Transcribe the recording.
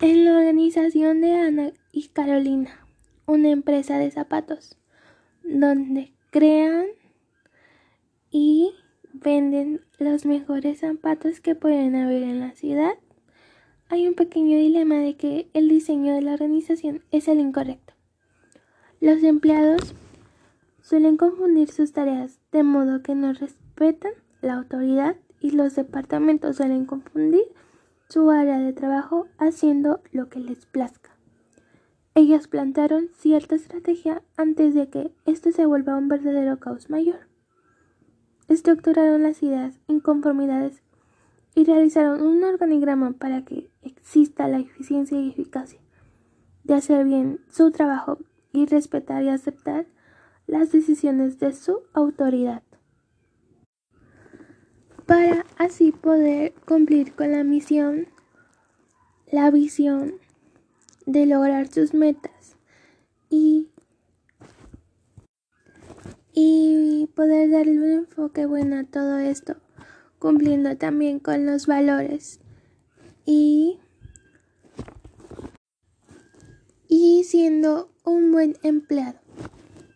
en la organización de Ana y Carolina, una empresa de zapatos, donde crean y venden los mejores zapatos que pueden haber en la ciudad. Hay un pequeño dilema de que el diseño de la organización es el incorrecto. Los empleados suelen confundir sus tareas de modo que no respetan la autoridad y los departamentos suelen confundir su área de trabajo haciendo lo que les plazca. Ellos plantaron cierta estrategia antes de que esto se vuelva un verdadero caos mayor. Estructuraron las ideas, inconformidades y realizaron un organigrama para que exista la eficiencia y eficacia de hacer bien su trabajo y respetar y aceptar las decisiones de su autoridad para así poder cumplir con la misión, la visión de lograr sus metas y, y poder darle un enfoque bueno a todo esto, cumpliendo también con los valores y, y siendo un buen empleado.